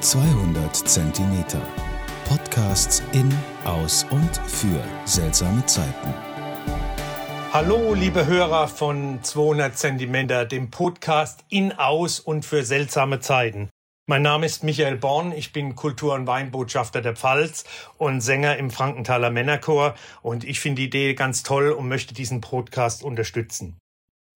200 Zentimeter. Podcasts in, aus und für seltsame Zeiten. Hallo, liebe Hörer von 200 Zentimeter, dem Podcast in, aus und für seltsame Zeiten. Mein Name ist Michael Born, ich bin Kultur- und Weinbotschafter der Pfalz und Sänger im Frankenthaler Männerchor und ich finde die Idee ganz toll und möchte diesen Podcast unterstützen.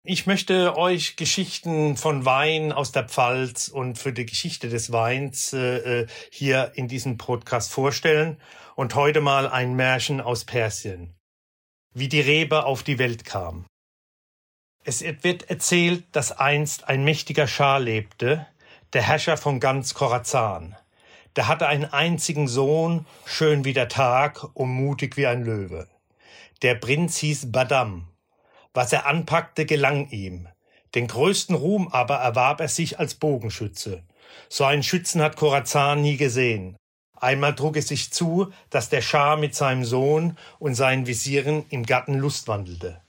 Ich möchte euch Geschichten von Wein aus der Pfalz und für die Geschichte des Weins äh, äh, hier in diesem Podcast vorstellen und heute mal ein Märchen aus Persien. Wie die Rebe auf die Welt kam. Es wird erzählt, dass einst ein mächtiger Schah lebte, der Herrscher von ganz Khorasan. Der hatte einen einzigen Sohn, schön wie der Tag und mutig wie ein Löwe. Der Prinz hieß Badam was er anpackte, gelang ihm. Den größten Ruhm aber erwarb er sich als Bogenschütze. So einen Schützen hat Korazan nie gesehen. Einmal trug es sich zu, dass der Schah mit seinem Sohn und seinen Visieren im Garten lustwandelte.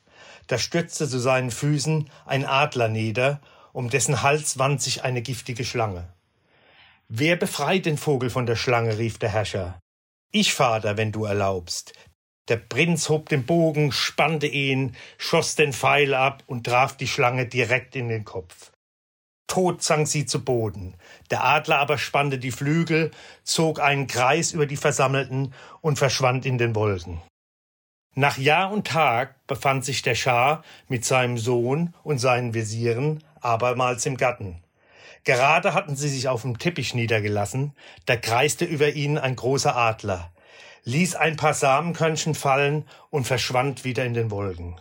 Da stürzte zu seinen Füßen ein Adler nieder, um dessen Hals wand sich eine giftige Schlange. Wer befreit den Vogel von der Schlange? rief der Herrscher. Ich, Vater, wenn du erlaubst. Der Prinz hob den Bogen, spannte ihn, schoss den Pfeil ab und traf die Schlange direkt in den Kopf. Tot sank sie zu Boden. Der Adler aber spannte die Flügel, zog einen Kreis über die Versammelten und verschwand in den Wolken. Nach Jahr und Tag befand sich der Schah mit seinem Sohn und seinen Visieren abermals im Garten. Gerade hatten sie sich auf dem Teppich niedergelassen, da kreiste über ihnen ein großer Adler ließ ein paar Samenkörnchen fallen und verschwand wieder in den Wolken.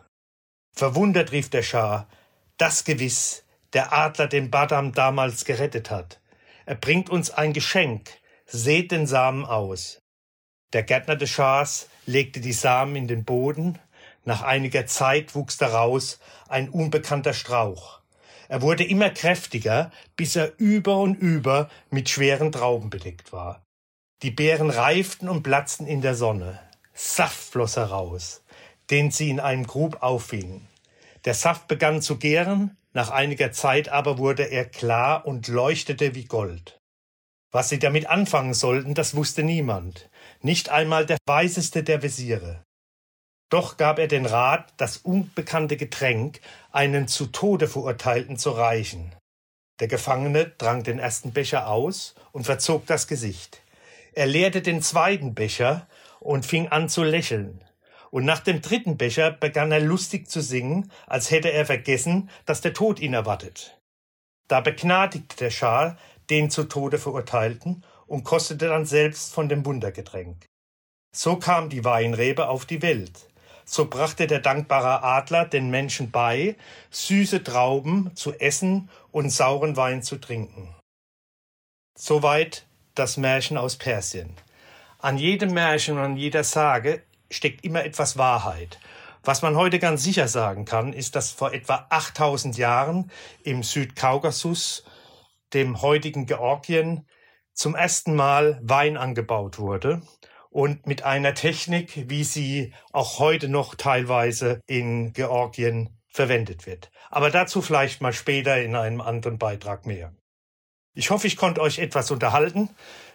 Verwundert rief der Schah, das gewiss, der Adler den Badam damals gerettet hat. Er bringt uns ein Geschenk, seht den Samen aus. Der Gärtner des Schahs legte die Samen in den Boden, nach einiger Zeit wuchs daraus ein unbekannter Strauch. Er wurde immer kräftiger, bis er über und über mit schweren Trauben bedeckt war. Die Beeren reiften und platzten in der Sonne. Saft floss heraus, den sie in einem Grub auffingen. Der Saft begann zu gären, nach einiger Zeit aber wurde er klar und leuchtete wie Gold. Was sie damit anfangen sollten, das wusste niemand, nicht einmal der weiseste der Wesire. Doch gab er den Rat, das unbekannte Getränk einen zu Tode Verurteilten zu reichen. Der Gefangene trank den ersten Becher aus und verzog das Gesicht. Er leerte den zweiten Becher und fing an zu lächeln. Und nach dem dritten Becher begann er lustig zu singen, als hätte er vergessen, dass der Tod ihn erwartet. Da begnadigte der Schal den zu Tode Verurteilten und kostete dann selbst von dem Wundergetränk. So kam die Weinrebe auf die Welt. So brachte der dankbare Adler den Menschen bei, süße Trauben zu essen und sauren Wein zu trinken. Soweit das Märchen aus Persien. An jedem Märchen und an jeder Sage steckt immer etwas Wahrheit. Was man heute ganz sicher sagen kann, ist, dass vor etwa 8000 Jahren im Südkaukasus, dem heutigen Georgien, zum ersten Mal Wein angebaut wurde und mit einer Technik, wie sie auch heute noch teilweise in Georgien verwendet wird. Aber dazu vielleicht mal später in einem anderen Beitrag mehr. Ich hoffe, ich konnte euch etwas unterhalten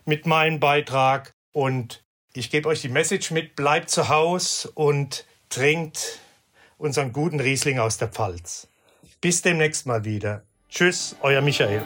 mit meinem Beitrag und ich gebe euch die Message mit, bleibt zu Hause und trinkt unseren guten Riesling aus der Pfalz. Bis demnächst mal wieder. Tschüss, euer Michael.